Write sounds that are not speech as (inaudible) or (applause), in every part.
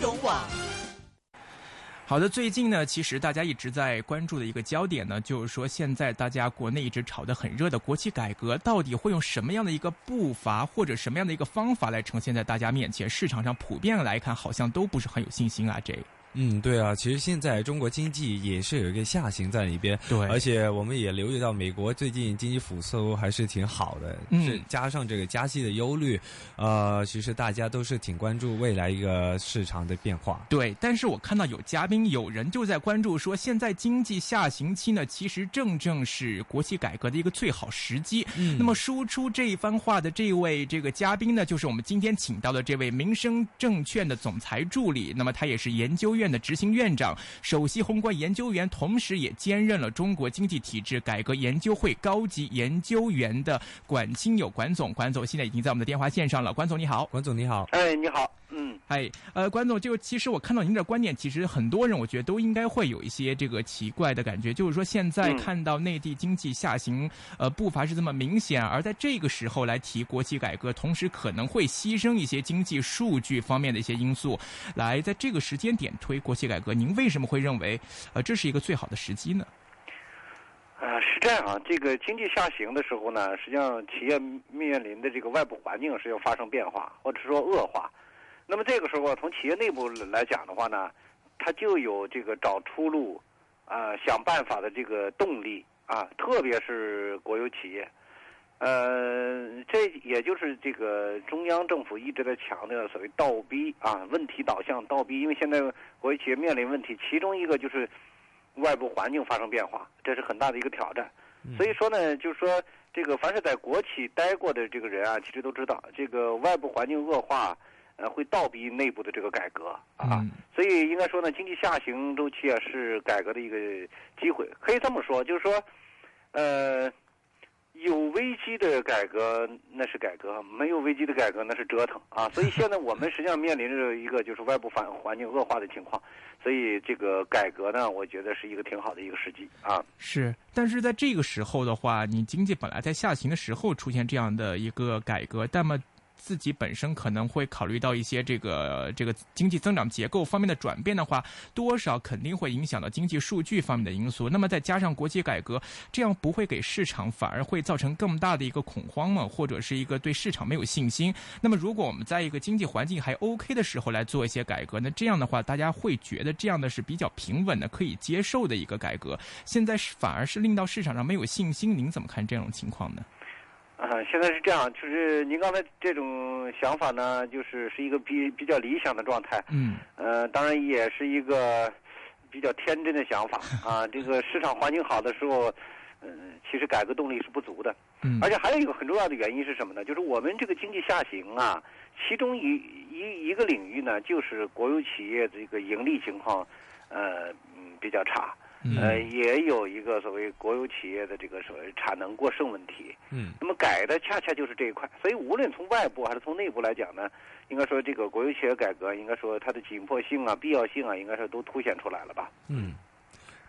融网。好的，最近呢，其实大家一直在关注的一个焦点呢，就是说现在大家国内一直炒得很热的国企改革，到底会用什么样的一个步伐或者什么样的一个方法来呈现在大家面前？市场上普遍来看，好像都不是很有信心啊，这。嗯，对啊，其实现在中国经济也是有一个下行在里边，对，而且我们也留意到美国最近经济复苏还是挺好的，嗯，加上这个加息的忧虑，呃，其实大家都是挺关注未来一个市场的变化。对，但是我看到有嘉宾有人就在关注说，现在经济下行期呢，其实正正是国企改革的一个最好时机。嗯，那么输出这一番话的这位这个嘉宾呢，就是我们今天请到的这位民生证券的总裁助理，那么他也是研究院的执行院长。首席宏观研究员，同时也兼任了中国经济体制改革研究会高级研究员的管清友管总，管总现在已经在我们的电话线上了。管总你好，管总你好，哎你好，嗯，哎呃关总，就其实我看到您的观点，其实很多人我觉得都应该会有一些这个奇怪的感觉，就是说现在看到内地经济下行，呃步伐是这么明显，而在这个时候来提国企改革，同时可能会牺牲一些经济数据方面的一些因素，来在这个时间点推国企改革，您为什么会认为呃这是一个最好的时机呢？啊，是这样啊，这个经济下行的时候呢，实际上企业面临的这个外部环境是要发生变化，或者说恶化。那么这个时候，从企业内部来讲的话呢，它就有这个找出路啊、想办法的这个动力啊，特别是国有企业。呃，这也就是这个中央政府一直在强调的所谓倒逼啊，问题导向倒逼，因为现在国有企业面临问题，其中一个就是外部环境发生变化，这是很大的一个挑战。所以说呢，就是说这个凡是在国企待过的这个人啊，其实都知道，这个外部环境恶化，呃，会倒逼内部的这个改革啊。嗯所以应该说呢，经济下行周期啊是改革的一个机会，可以这么说，就是说，呃，有危机的改革那是改革，没有危机的改革那是折腾啊。所以现在我们实际上面临着一个就是外部环环境恶化的情况，所以这个改革呢，我觉得是一个挺好的一个时机啊。是，但是在这个时候的话，你经济本来在下行的时候出现这样的一个改革，那么自己本身可能会考虑到一些这个这个经济增长结构方面的转变的话，多少肯定会影响到经济数据方面的因素。那么再加上国企改革，这样不会给市场反而会造成更大的一个恐慌吗？或者是一个对市场没有信心？那么如果我们在一个经济环境还 OK 的时候来做一些改革，那这样的话，大家会觉得这样的是比较平稳的、可以接受的一个改革。现在是反而是令到市场上没有信心，您怎么看这种情况呢？啊，现在是这样，就是您刚才这种想法呢，就是是一个比比较理想的状态，嗯呃，当然也是一个比较天真的想法 (laughs) 啊。这个市场环境好的时候，嗯、其实改革动力是不足的，嗯，而且还有一个很重要的原因是什么呢？就是我们这个经济下行啊，其中一一一个领域呢，就是国有企业这个盈利情况，呃，嗯，比较差。嗯呃，也有一个所谓国有企业的这个所谓产能过剩问题。嗯那么改的恰恰就是这一块，所以无论从外部还是从内部来讲呢，应该说这个国有企业改革，应该说它的紧迫性啊、必要性啊，应该说都凸显出来了吧？嗯。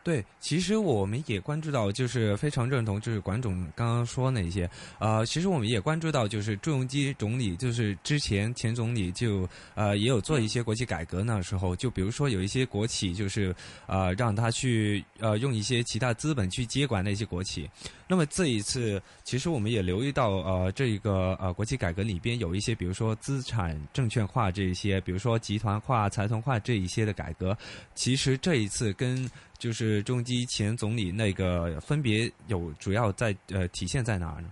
对，其实我们也关注到，就是非常认同，就是管总刚刚说那些，呃，其实我们也关注到，就是朱镕基总理，就是之前前总理就呃也有做一些国企改革那时候，就比如说有一些国企，就是呃让他去呃用一些其他资本去接管那些国企。那么这一次，其实我们也留意到，呃，这个呃国企改革里边有一些，比如说资产证券化这一些，比如说集团化、财团化这一些的改革，其实这一次跟就是中基前总理那个分别有主要在呃体现在哪儿呢？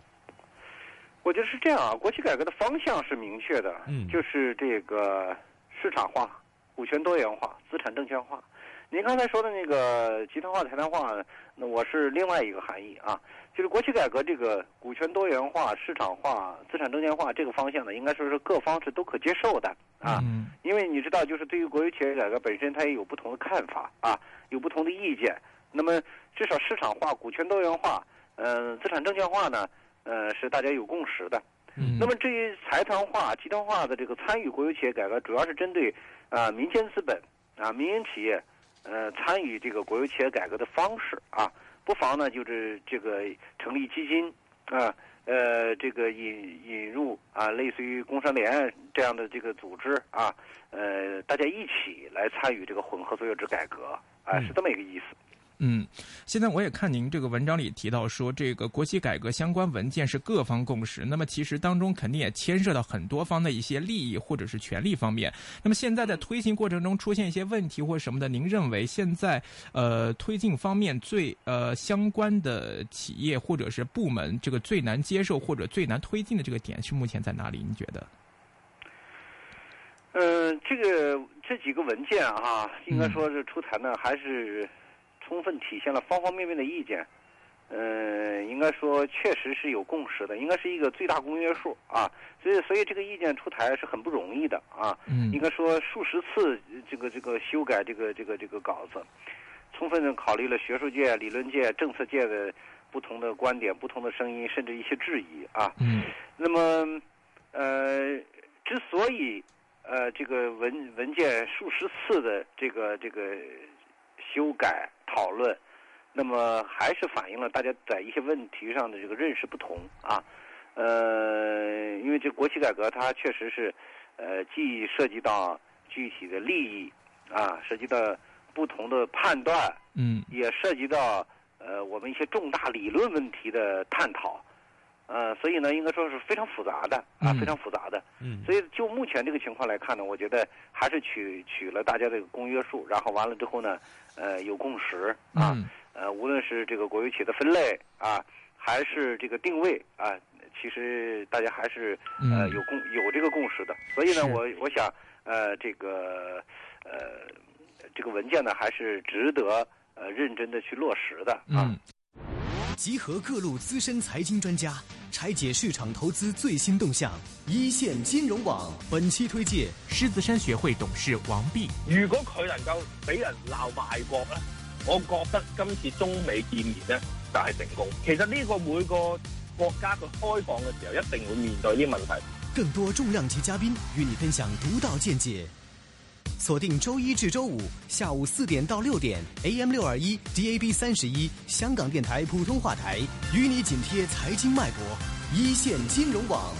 我觉得是这样啊，国企改革的方向是明确的，嗯就是这个市场化、股权多元化、资产证券化。您刚才说的那个集团化、财团化，那我是另外一个含义啊，就是国企改革这个股权多元化、市场化、资产证券化这个方向呢，应该说是各方是都可接受的啊。嗯因为你知道，就是对于国有企业改革本身，它也有不同的看法啊，有不同的意见。那么至少市场化、股权多元化，呃，资产证券化呢，呃，是大家有共识的。嗯，那么至于财团化、集团化的这个参与国有企业改革，主要是针对啊、民间资本啊民营企业呃参与这个国有企业改革的方式啊，不妨呢就是这个成立基金啊，呃，这个引引入啊，类似于工商联这样的这个组织啊，呃，大家一起来参与这个混合所有制改革啊，是这么一个意思。嗯，现在我也看您这个文章里提到说，这个国企改革相关文件是各方共识。那么其实当中肯定也牵涉到很多方的一些利益或者是权利方面。那么现在在推行过程中出现一些问题或什么的，您认为现在呃推进方面最呃相关的企业或者是部门，这个最难接受或者最难推进的这个点是目前在哪里？您觉得？呃，这个这几个文件啊，应该说是出台呢，还是？充分体现了方方面面的意见，嗯，应该说确实是有共识的，应该是一个最大公约数啊。所以，所以这个意见出台是很不容易的啊。嗯，应该说数十次这个这个修改这个这个这个稿子，充分的考虑了学术界、理论界、政策界的不同的观点、不同的声音，甚至一些质疑啊。嗯，那么，呃，之所以呃这个文文件数十次的这个这个修改。讨论，那么还是反映了大家在一些问题上的这个认识不同啊，呃，因为这国企改革它确实是，呃，既涉及到具体的利益啊，涉及到不同的判断，嗯，也涉及到呃我们一些重大理论问题的探讨。呃，所以呢，应该说是非常复杂的啊，非常复杂的。嗯。所以就目前这个情况来看呢，我觉得还是取取了大家这个公约数，然后完了之后呢，呃，有共识啊。嗯。呃，无论是这个国有企业的分类啊，还是这个定位啊，其实大家还是呃有共有这个共识的。所以呢，我我想呃这个呃这个文件呢，还是值得呃认真的去落实的啊。集合各路资深财经专家，拆解市场投资最新动向。一线金融网本期推介狮子山学会董事王弼。如果佢能够俾人鬧賣國咧，我覺得今次中美見面咧就係成功。其實呢個每個國家佢開放嘅時候，一定會面對呢啲問題。更多重量級嘉賓與你分享獨到見解。锁定周一至周五下午四点到六点，AM 六二一，DAB 三十一，香港电台普通话台，与你紧贴财经脉搏，一线金融网。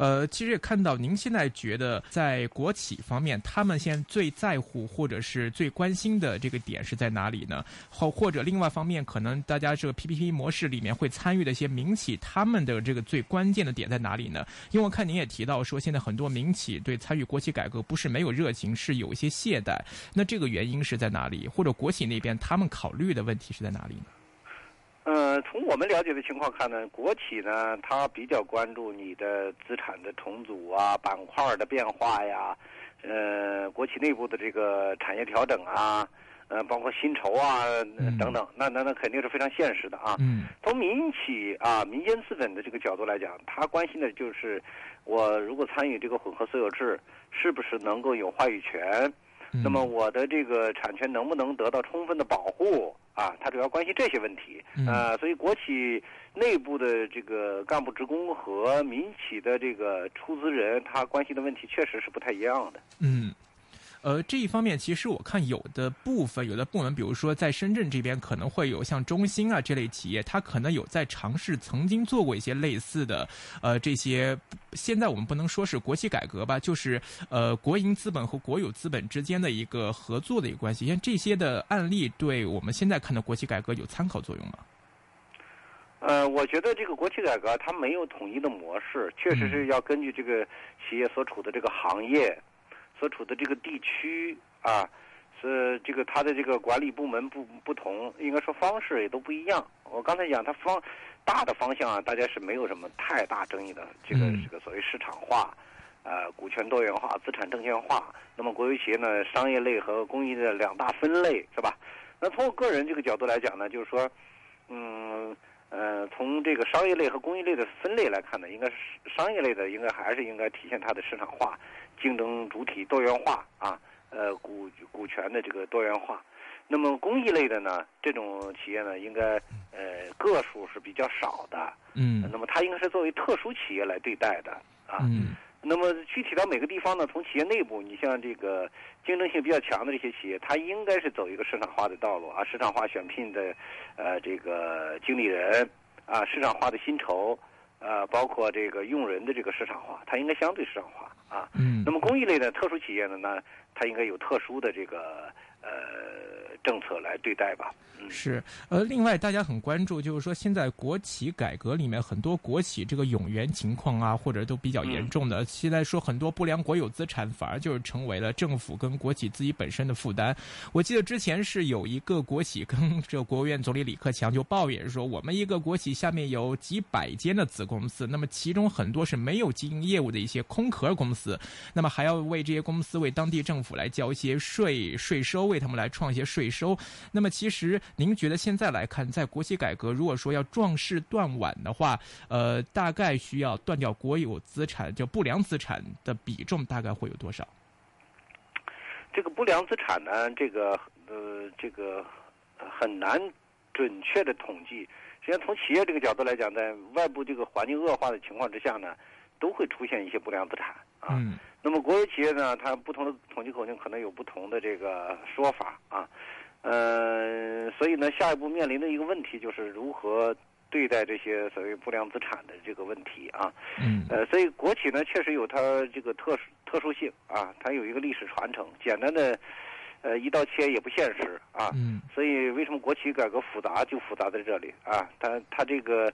呃，其实也看到您现在觉得在国企方面，他们现在最在乎或者是最关心的这个点是在哪里呢？或或者另外方面，可能大家这个 PPP 模式里面会参与的一些民企，他们的这个最关键的点在哪里呢？因为我看您也提到说，现在很多民企对参与国企改革不是没有热情，是有一些懈怠。那这个原因是在哪里？或者国企那边他们考虑的问题是在哪里呢？呃，从我们了解的情况看呢，国企呢，它比较关注你的资产的重组啊，板块的变化呀，呃，国企内部的这个产业调整啊，呃，包括薪酬啊等等，那那那肯定是非常现实的啊。嗯。从民企啊，民间资本的这个角度来讲，他关心的就是我如果参与这个混合所有制，是不是能够有話語權？嗯。那么我的这个产权能不能得到充分的保护？啊，它主要关心这些问题，啊，所以国企内部的这个干部职工和民企的这个出资人，他关心的问题确实是不太一样的。嗯。呃，这一方面其实我看有的部分有的部门，比如说在深圳这边可能会有像中兴啊这类企业，它可能有在尝试曾经做过一些类似的，呃，这些现在我们不能说是国企改革吧，就是呃国营资本和国有资本之间的一个合作的一个关系。像这些的案例，对我们现在看的国企改革有参考作用吗？呃，我觉得这个国企改革它没有统一的模式，确实是要根据这个企业所处的这个行業。所处的这个地区啊，是这个它的这个管理部门不不同，应该说方式也都不一样。我刚才讲它方大的方向啊，大家是没有什么太大争议的。这个这个所谓市场化，呃，股权多元化、资产证券化。那么国有企业呢，商业类和公益的两大分类，是吧？那从我个人这个角度来讲呢，就是说，嗯呃，从这个商业类和公益类的分类来看呢，应该是商业类的应该还是应该体现它的市场化。竞争主体多元化啊，呃，股股权的这个多元化，那么公益类的呢，这种企业呢，应该呃个数是比较少的，嗯，那么它应该是作为特殊企业来对待的啊，嗯，那么具体到每个地方呢，从企业内部，你像这个竞争性比较强的这些企业，它应该是走一个市场化的道路啊，市场化选聘的呃这个经理人。啊市场化的薪酬，呃，包括这个用人的这个市场化，它应该相对市场化啊。嗯那么公益类的特殊企业呢，那它应该有特殊的这个呃政策来对待吧。嗯，是，呃，另外大家很关注，就是说现在国企改革里面很多国企这个永源情况啊，或者都比较严重的。现在说很多不良国有资产反而就是成为了政府跟国企自己本身的负担。我记得之前是有一个国企跟 (laughs) 这个国务院总理李克强就抱怨说，我们一个国企下面有几百间的子公司，那么其中很多是没有经营业务的一些空壳公司，那么还要为这些公司为当地政府来交一些税税收，为他们来创一些税收。那么其实您觉得现在来看，在国企改革如果说要壮士断腕的话，呃，大概需要断掉国有资产就不良资产的比重大概会有多少？这个不良资产呢，这个呃，这个很难准确的统计。实际上，从企业这个角度来讲，在外部这个环境恶化的情况之下呢，都会出现一些不良资产啊。嗯那么国有企业呢，它不同的统计口径可能有不同的这个说法啊。呃，所以呢，下一步面临的一个问题就是如何对待这些所谓不良资产的这个问题啊。嗯呃，所以国企呢确实有它这个特殊特殊性啊，它有一个历史传承。简单的，呃，一刀切也不现实啊。嗯所以为什么国企改革复杂就复杂在这里啊？它它这个，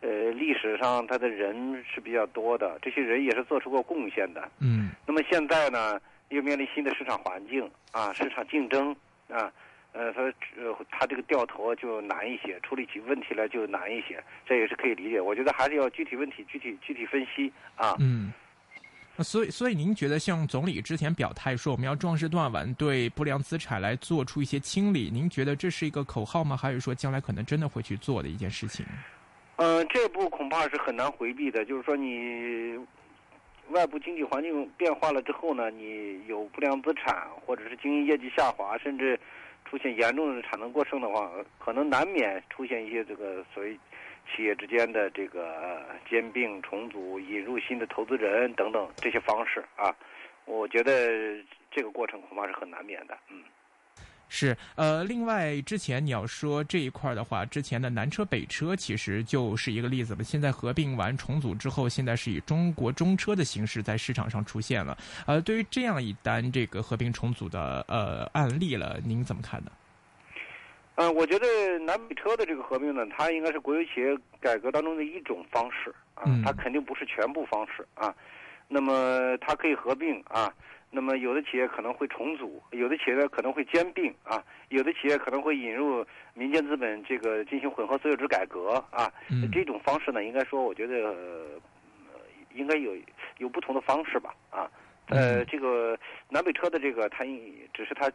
呃，历史上他的人是比较多的，这些人也是做出过贡献的。嗯那么现在呢，又面临新的市场环境啊，市场竞争啊，呃，他呃，他这个掉头就难一些，处理起问题来就难一些，这也是可以理解。我觉得还是要具体问题具体具体分析啊。嗯。那所以，所以您觉得像总理之前表态说我们要壮士断腕，对不良资产来做出一些清理，您觉得这是一个口号吗？还是说将来可能真的会去做的一件事情？嗯、这步恐怕是很难回避的。就是说，你外部经济环境变化了之后呢，你有不良资产，或者是经营业绩下滑，甚至出现严重的产能过剩的话，可能难免出现一些这个所谓企业之间的这个兼并、重组、引入新的投资人等等这些方式啊。我觉得这个过程恐怕是很难免的。嗯。是，呃，另外之前你要说这一块儿的话，之前的南车北车其实就是一个例子吧。现在合并完重组之后，现在是以中国中车的形式在市场上出现了。呃，对于这样一单这个合并重组的呃案例了，您怎么看呢？呃，我觉得南北车的这个合并呢，它应该是国有企业改革当中的一种方式啊嗯，它肯定不是全部方式啊。那么它可以合并啊，那么有的企业可能会重组，有的企业呢可能会兼并啊，有的企业可能会引入民间资本，这个进行混合所有制改革啊。嗯这种方式呢，应该说，我觉得、呃、应该有有不同的方式吧啊。呃，嗯这个南北车的这个，它只是它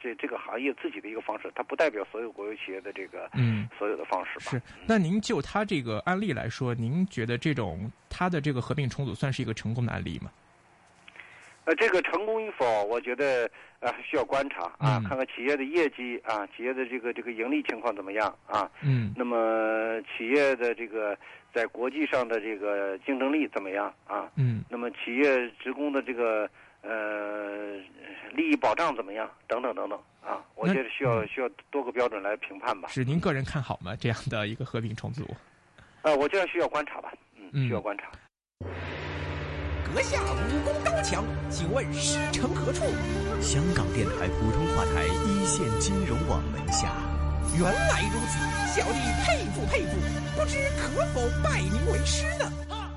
这这个行业自己的一个方式，它不代表所有国有企业的这个嗯。所有的方式吧。是，那您就它这个案例来说，您觉得这种它的这个合并重组算是一个成功的案例吗？呃，这个成功与否，我觉得呃需要观察啊，嗯看看企业的业绩啊，企业的这个这个盈利情况怎么样啊。嗯那么企业的这个在国际上的这个竞争力怎么样啊？嗯那么企业职工的这个呃利益保障怎么样？等等等等啊，我觉得需要嗯需要多个标准来评判吧。是您个人看好吗？这样的一个合并重组？呃，我觉得需要观察吧，嗯嗯，需要观察。阁下武功高强，请问师承何处？香港电台普通话台一线金融网门下。原来如此，小弟佩服佩服，不知可否拜您为师呢？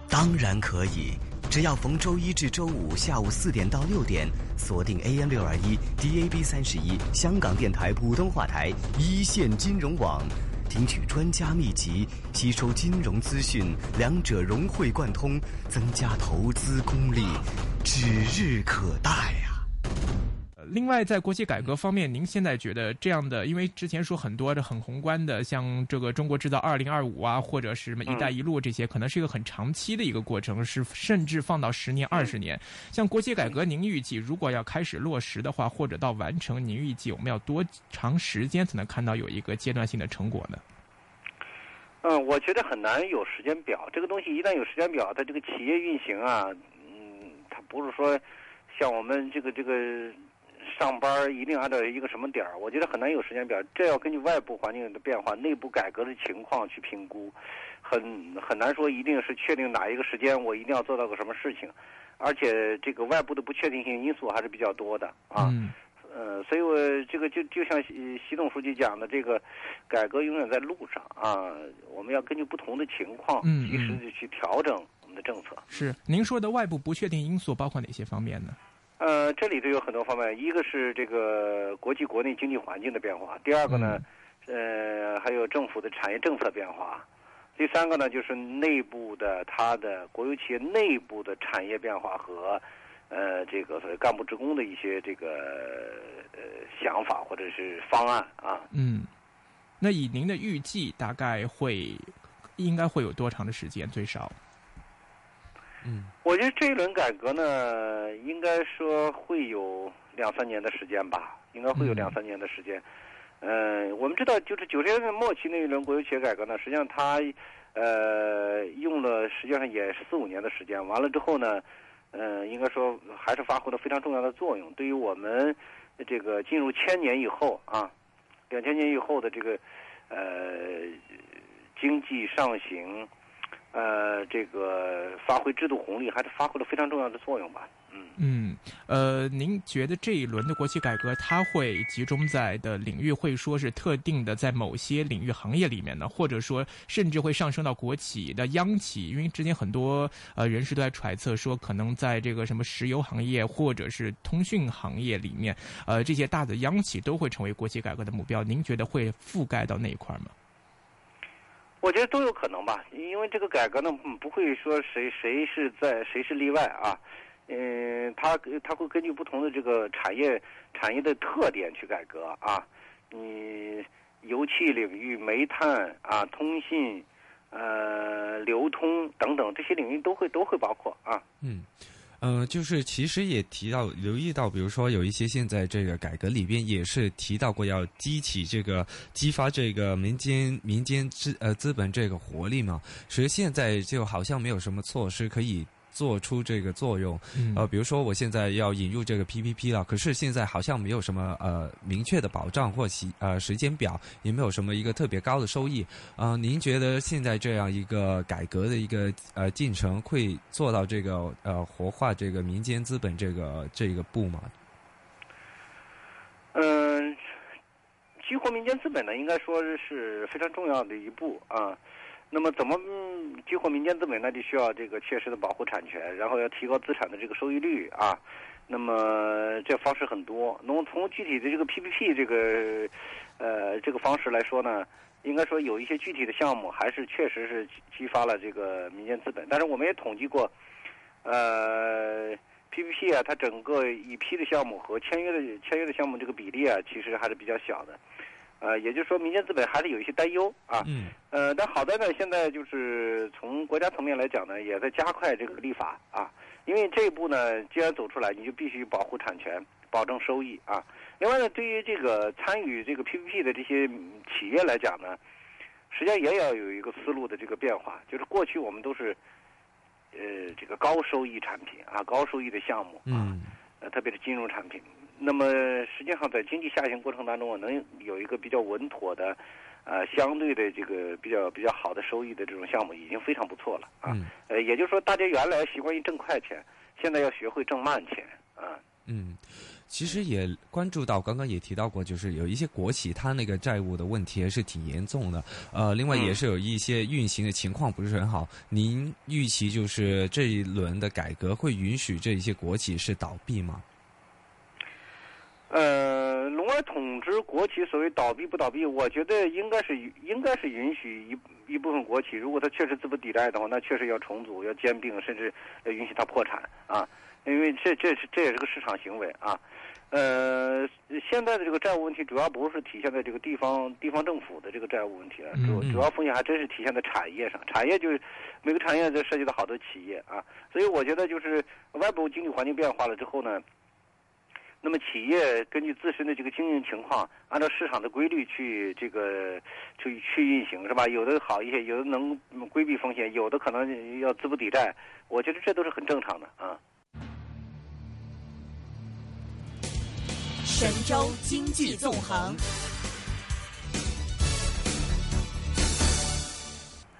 当然可以，只要逢周一至周五下午四点到六点，锁定 AM 六二一 DAB 三十一香港电台普通话台一线金融网，听取专家秘籍，吸收金融资讯，两者融会贯通，增加投资功力，指日可待呀、另外，在国企改革方面，您现在觉得这样的，因为之前说很多的很宏观的，像这个中国制造二零二五啊，或者是什么“一带一路”这些，可能是一个很长期的一个过程，是甚至放到十年、二十年。像国企改革，您预计如果要开始落实的话，或者到完成，您预计我们要多长时间才能看到有一个阶段性的成果呢？嗯，我觉得很难有时间表。这个东西一旦有时间表，它这个企业运行啊，嗯，它不是说像我们这个这个上班一定按照一个什么点儿，我觉得很难有时间表。这要根据外部环境的变化、内部改革的情况去评估，很很难说一定是确定哪一个时间我一定要做到个什么事情，而且这个外部的不确定性因素还是比较多的啊。嗯呃，所以我这个就就像习习总书记讲的，这个改革永远在路上啊，我们要根据不同的情况，嗯及时的去调整我们的政策。是您说的外部不确定因素包括哪些方面呢？呃，这里头有很多方面，一个是这个国际国内经济环境的变化，第二个呢，呃，还有政府的产业政策变化，第三个呢就是内部的它的国有企业内部的产业变化和呃这个所谓干部职工的一些这个呃想法或者是方案啊。嗯，那以您的预计，大概会应该会有多长的时间？最少？嗯我觉得这一轮改革呢，应该说会有两三年的时间吧，应该会有嗯两三年的时间。呃，我们知道，就是九十年代末期那一轮国有企业改革呢，实际上它呃用了实际上也是四五年的时间。完了之后呢，呃，应该说还是发挥了非常重要的作用，对于我们这个进入千年以后啊，两千年以后的这个呃经济上行。呃，这个发挥制度红利还是发挥了非常重要的作用吧。嗯，嗯，呃，您觉得这一轮的国企改革，它会集中在的领域，会说是特定的在某些领域行业里面呢，或者说甚至会上升到国企的央企？因为之前很多呃人士都在揣测说，可能在这个什么石油行业或者是通讯行业里面，呃，这些大的央企都会成为国企改革的目标。您觉得会覆盖到那一块吗？我觉得都有可能吧，因为这个改革呢，不会说谁谁是在谁是例外啊。嗯，它它会根据不同的这个产业产业的特点去改革啊。你油气领域、煤炭啊、通信、呃、流通等等这些领域都会都会包括啊。嗯。嗯，就是其实也提到留意到，比如说有一些现在这个改革里边也是提到过要激起这个激发这个民间民间资呃资本这个活力嘛，所以现在就好像没有什么措施可以做出这个作用。嗯呃，比如说我现在要引入这个 PPP 了，可是现在好像没有什么呃明确的保障或时呃时间表，也没有什么一个特别高的收益。呃，您觉得现在这样一个改革的一个呃进程会做到这个呃活化这个民间资本这个这个步吗？嗯，激活民间资本呢，应该说是非常重要的一步啊。那么怎么激活民间资本呢？就需要这个切实的保护产权，然后要提高资产的这个收益率啊。那么这方式很多。那么从具体的这个 PPP 这个呃这个方式来说呢，应该说有一些具体的项目还是确实是激发了这个民间资本。但是我们也统计过，呃。PPP 啊，它整个已批的项目和签约的签约的项目这个比例啊，其实还是比较小的，呃，也就是说民间资本还是有一些担忧啊。嗯呃，但好在呢，现在就是从国家层面来讲呢，也在加快这个立法啊，因为这一步呢，既然走出来，你就必须保护产权，保证收益啊。另外呢，对于这个参与这个 PPP 的这些嗯企业来讲呢，实际上也要有一个思路的这个变化，就是过去我们都是。呃，这个高收益产品啊，高收益的项目啊，嗯呃，特别是金融产品。那么实际上在经济下行过程当中，我能有一个比较稳妥的，呃，相对的这个比较比较好的收益的这种项目，已经非常不错了啊。嗯呃，也就是说，大家原来习惯于挣快钱，现在要学会挣慢钱啊。嗯，其实也关注到，刚刚也提到过，就是有一些国企它那个债务的问题还是挺严重的。呃，另外也是有一些运行的情况不是很好。您预期就是这一轮的改革会允许这一些国企是倒闭吗？呃，龙儿统治国企所谓倒闭不倒闭，我觉得应该是应该是允许一一部分国企，如果它确实资不抵债的话，那确实要重组、要兼并，甚至要允许它破产啊，因为这这是这也是个市场行为啊。呃，现在的这个债务问题主要不是体现在这个地方地方政府的这个债务问题了，主主要风险还真是体现在产业上。产业就是每个产业都涉及到好多企业啊，所以我觉得就是外部经济环境变化了之后呢。那么企业根据自身的这个经营情况，按照市场的规律去这个去去运行，是吧？有的好一些，有的能规避风险，有的可能要资不抵债。我觉得这都是很正常的啊。神州经济纵横。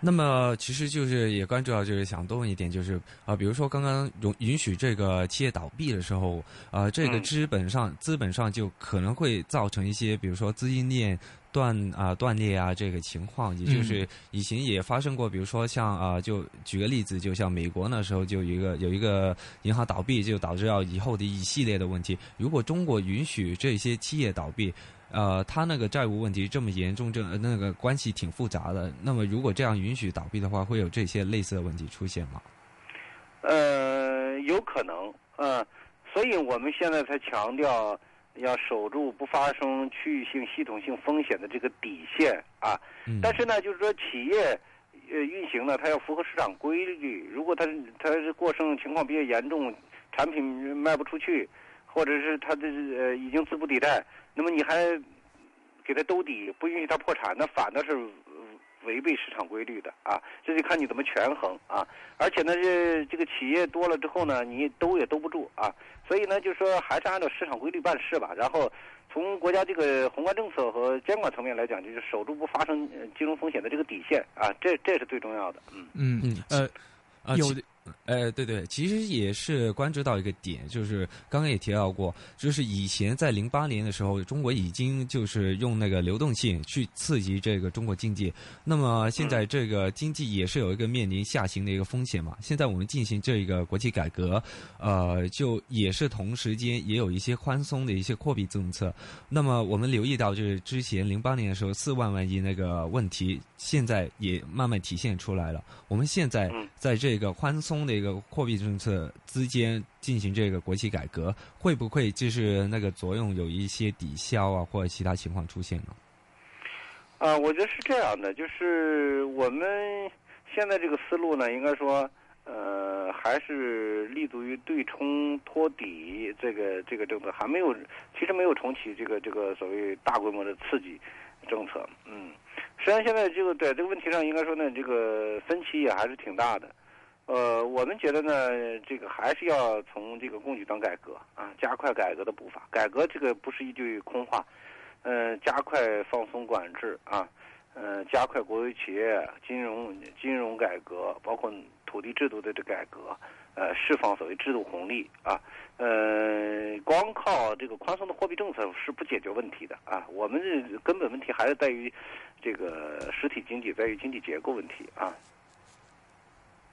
那么，其实就是也关注到，就是想多问一点，就是啊、比如说刚刚容允许这个企业倒闭的时候，啊、这个嗯。资本上、资本上就可能会造成一些，比如说资金链断啊、断裂啊这个情况，也就是以前也发生过，比如说像啊、就举个例子，就像美国那时候就有一个有一个银行倒闭，就导致到以后的一系列的问题。如果中国允许这些企业倒闭，呃，他那个债务问题这么严重，这呃那个关系挺复杂的。那么如果这样允许倒闭的话，会有这些类似的问题出现吗？呃，有可能，嗯、所以我们现在才强调要守住不发生区域性、系统性风险的这个底线啊。嗯，但是呢，就是说企业呃运行呢，它要符合市场规律。如果它它是过剩情况比较严重，产品卖不出去，或者是它的呃已经资不抵债，那么你还给他兜底，不允许他破产，那反倒是呃违背市场规律的啊。这就看你怎么权衡啊。而且呢，这这个企业多了之后呢，你兜也兜不住啊。所以呢，就是说还是按照市场规律办事吧。然后从国家这个宏观政策和监管层面来讲，就是守住不发生呃金融风险的这个底线啊，这这是最重要的。嗯嗯嗯呃，啊有的呃，对对，其实也是关注到一个点，就是刚刚也提到过，就是以前在零八年的时候，中国已经就是用那个流动性去刺激这个中国经济。那么现在这个经济也是有一个面临下行的一个风险嘛。现在我们进行这个国企改革，呃，就也是同时间也有一些宽松的一些货币政策。那么我们留意到，就是之前零八年的时候四万万亿那个问题，现在也慢慢体现出来了。我们现在嗯在这个宽松的这个货币政策之间进行这个国企改革，会不会就是那个作用有一些抵消啊，或者其他情况出现呢？啊，我觉得是这样的，就是我们现在这个思路呢，应该说，呃，还是立足于对冲托底这个这个政策，还没有，其实没有重启这个这个所谓大规模的刺激政策。嗯，实际上现在这个在这个问题上，应该说呢，这个分歧也还是挺大的。呃，我们觉得呢，这个还是要从这个供给端改革啊，加快改革的步伐。改革这个不是一句空话，呃，加快放松管制啊，呃，加快国有企业金融金融改革，包括土地制度的这改革，呃，释放所谓制度红利啊，呃，光靠这个宽松的货币政策是不解决问题的啊。我们这根本问题还是在于这个实体经济，在于经济结构问题啊。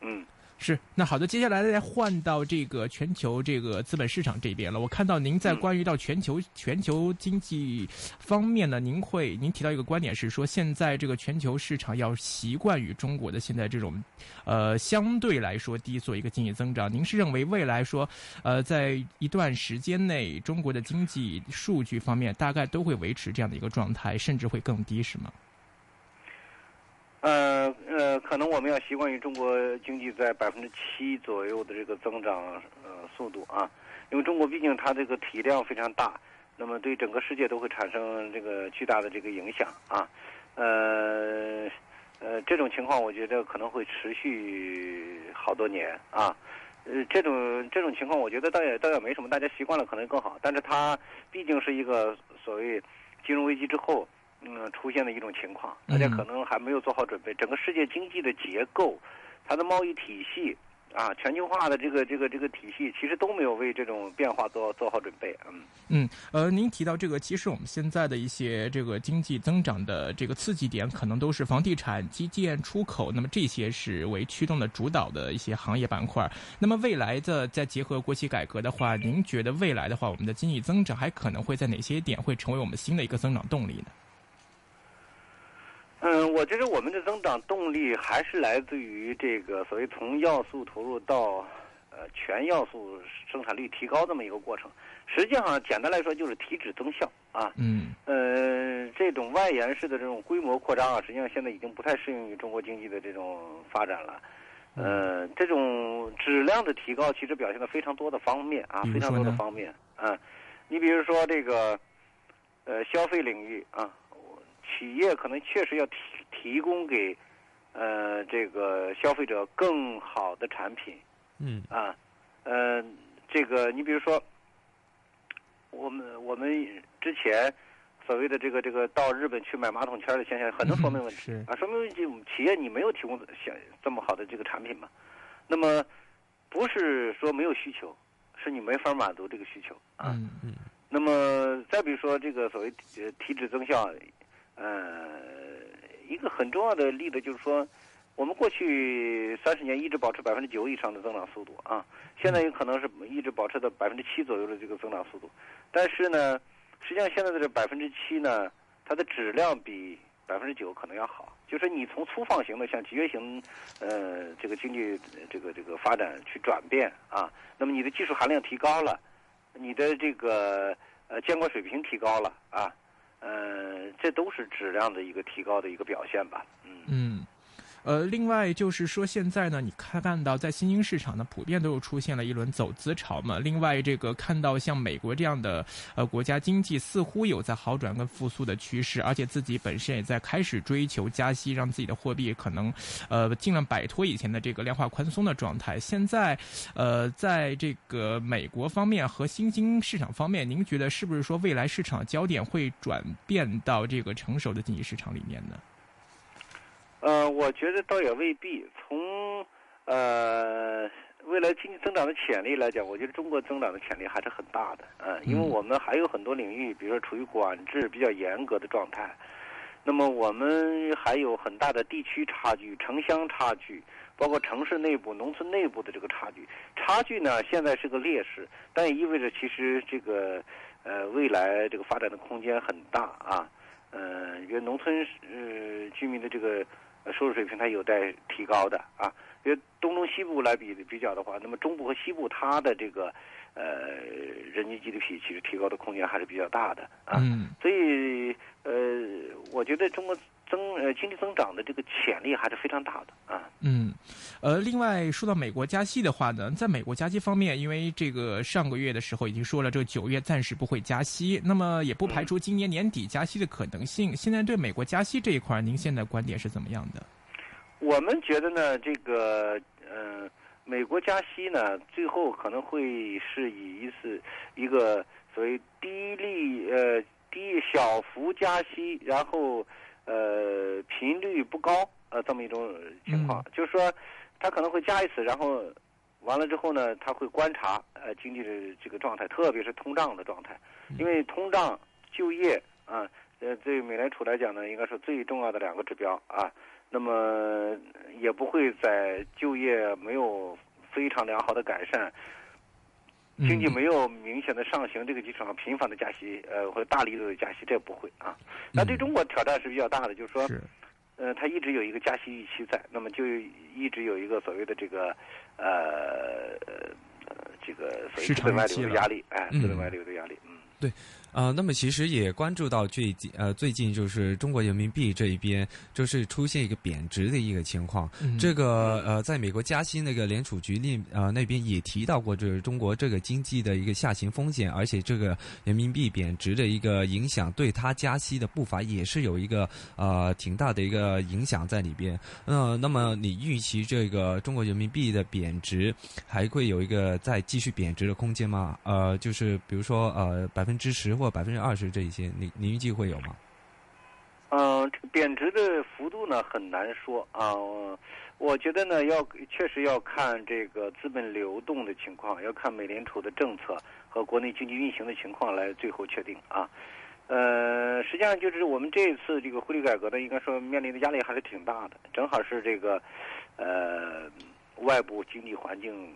嗯。是，那好的，接下来再换到这个全球这个资本市场这边了。我看到您在嗯关于到全球、全球经济方面呢，您会您提到一个观点是说，现在这个全球市场要习惯于中国的现在这种，呃，相对来说低做一个经济增长。您是认为未来说，呃，在一段时间内，中国的经济数据方面大概都会维持这样的一个状态，甚至会更低，是吗？呃呃，可能我们要习惯于中国经济在百分之七左右的这个增长呃速度啊，因为中国毕竟它这个体量非常大，那么对整个世界都会产生这个巨大的这个影响啊，呃呃，这种情况我觉得可能会持续好多年啊。呃，这种这种情况，我觉得倒也倒也没什么，大家习惯了可能更好。但是它毕竟是一个所谓金融危机之后，嗯，出现的一种情况，大家可能还没有做好准备。整个世界经济的结构，它的贸易体系啊，全球化的这个这个这个体系，其实都没有为这种变化做做好准备。嗯嗯，呃，您提到这个，其实我们现在的一些这个经济增长的这个刺激点，可能都是房地产、基建、出口，那么这些是为驱动的主导的一些行业板块。那么未来的再结合国企改革的话，您觉得未来的话，我们的经济增长还可能会在哪些点会成为我们新的一个增长动力呢？嗯，我觉得我们的增长动力还是来自于这个所谓从要素投入到呃全要素生产率提高这么一个过程。实际上，简单来说就是提质增效啊。嗯呃，这种外延式的这种规模扩张啊，实际上现在已经不太适应于中国经济的这种发展了。呃，这种质量的提高其实表现了非常多的方面啊，非常多的方面啊。你比如说这个，呃，消费领域啊，企业可能确实要提提供给呃这个消费者更好的产品。嗯。啊，呃，这个你比如说，我们我们之前所谓的这个这个到日本去买马桶圈的现象，很能说明问题、是。啊，说明就企业你没有提供像这么好的这个产品嘛。那么不是说没有需求，是你没法满足这个需求啊。嗯。那么再比如说这个所谓呃体脂增效，呃，一个很重要的例子就是说，我们过去三十年一直保持百分之九以上的增长速度啊，现在有可能是一直保持在百分之七左右的这个增长速度，但是呢，实际上现在的这百分之七呢，它的质量比百分之九可能要好，就是你从粗放型的向集约型，呃，这个经济这个这个发展去转变啊，那么你的技术含量提高了。你的这个呃监管水平提高了啊，嗯，这都是质量的一个提高的一个表现吧，嗯。嗯。呃，另外就是说，现在呢，你看看到在新兴市场呢，普遍都有出现了一轮走资潮嘛。另外，这个看到像美国这样的呃国家经济似乎有在好转跟复苏的趋势，而且自己本身也在开始追求加息，让自己的货币可能呃尽量摆脱以前的这个量化宽松的状态。现在呃，在这个美国方面和新兴市场方面，您觉得是不是说未来市场焦点会转变到这个成熟的经济市场里面呢？呃，我觉得倒也未必。从呃未来经济增长的潜力来讲，我觉得中国增长的潜力还是很大的嗯、呃，因为我们还有很多领域，比如说处于管制比较严格的状态，那么我们还有很大的地区差距、城乡差距，包括城市内部、农村内部的这个差距。差距呢，现在是个劣势，但也意味着其实这个呃未来这个发展的空间很大啊。呃，因为农村呃居民的这个。收入水平它有待提高的啊，因为东中西部来比比较的话，那么中部和西部它的这个呃人均 GDP 其实提高的空间还是比较大的啊，嗯、所以呃，我觉得中国增呃经济增长的这个潜力还是非常大的啊。嗯，呃，另外说到美国加息的话呢，在美国加息方面，因为这个上个月的时候已经说了，这个九月暂时不会加息，那么也不排除今年年底加息的可能性。现在对美国加息这一块，您现在观点是怎么样的？我们觉得呢，这个呃，美国加息呢，最后可能会是以一次一个所谓低利呃低小幅加息，然后呃频率不高呃这么一种情况，嗯、就是说它可能会加一次，然后完了之后呢，他会观察呃经济的这个状态，特别是通胀的状态，因为通胀、就业啊，呃对美联储来讲呢，应该是最重要的两个指标啊。那么也不会在就业没有非常良好的改善，经济没有明显的上行这个基础上频繁的加息，呃或者大力度的加息，这不会啊。那对中国挑战是比较大的，就是说，呃，它一直有一个加息预期在，那么就一直有一个所谓的这个呃这个所谓资本外流的压力，哎，资本外流的压力，嗯，对。啊、呃，那么其实也关注到最近呃最近就是中国人民币这一边就是出现一个贬值的一个情况。嗯、这个呃，在美国加息那个联储局那呃那边也提到过，就是中国这个经济的一个下行风险，而且这个人民币贬值的一个影响，对它加息的步伐也是有一个呃挺大的一个影响在里边。呃，那么你预期这个中国人民币的贬值还会有一个再继续贬值的空间吗？呃，就是比如说呃百分之十。或百分之二十这一些，你你预计会有吗？嗯、呃，这个贬值的幅度呢很难说啊。我觉得呢，要确实要看这个资本流动的情况，要看美联储的政策和国内经济运行的情况来最后确定啊。呃，实际上就是我们这一次这个汇率改革呢，应该说面临的压力还是挺大的，正好是这个呃外部经济环境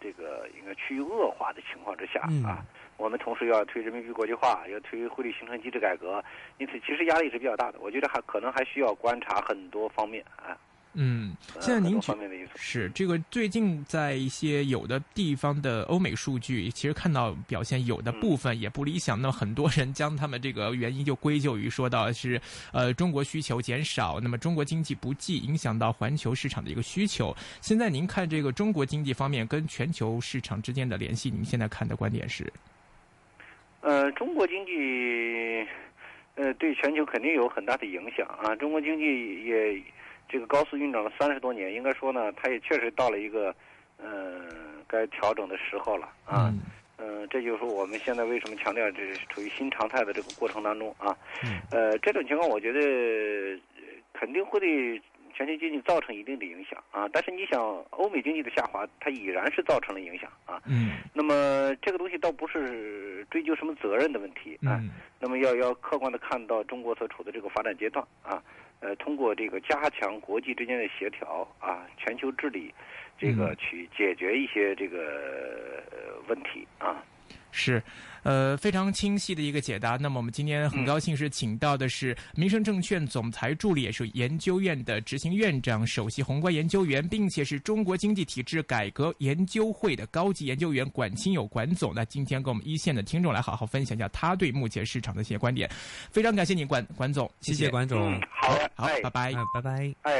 这个应该趋于恶化的情况之下啊。嗯我们同时要推人民币国际化，要推汇率形成机制改革，因此其实压力是比较大的。我觉得还可能还需要观察很多方面啊。嗯，现在您方面的因素是这个最近在一些有的地方的欧美数据，其实看到表现有的部分也不理想。那么很多人将他们这个原因就归咎于说到是呃中国需求减少，那么中国经济不济，影响到环球市场的一个需求。现在您看这个中国经济方面跟全球市场之间的联系，您现在看的观点是？呃，中国经济，呃，对全球肯定有很大的影响啊。中国经济也这个高速运转了三十多年，应该说呢，它也确实到了一个呃该调整的时候了啊。嗯、嗯，这就是我们现在为什么强调这是处于新常态的这个过程当中啊。嗯。呃，这种情况我觉得肯定会对全球经济造成一定的影响啊。但是你想，欧美经济的下滑，它已然是造成了影响啊。嗯。那么这个东西倒不是追究什么责任的问题啊。嗯。那么要要客观的看到中国所处的这个发展阶段啊。呃，通过这个加强国际之间的协调啊，全球治理，这个去解决一些这个问题啊。是，呃，非常清晰的一个解答。那么我们今天很高兴是请到的是民生证券总裁助理，也是研究院的执行院长、首席宏观研究员，并且是中国经济体制改革研究会的高级研究员管清友管总。那今天跟我们一线的听众来好好分享一下他对目前市场的一些观点。非常感谢你，管管总，谢谢管总。好，好，拜拜，拜拜。哎。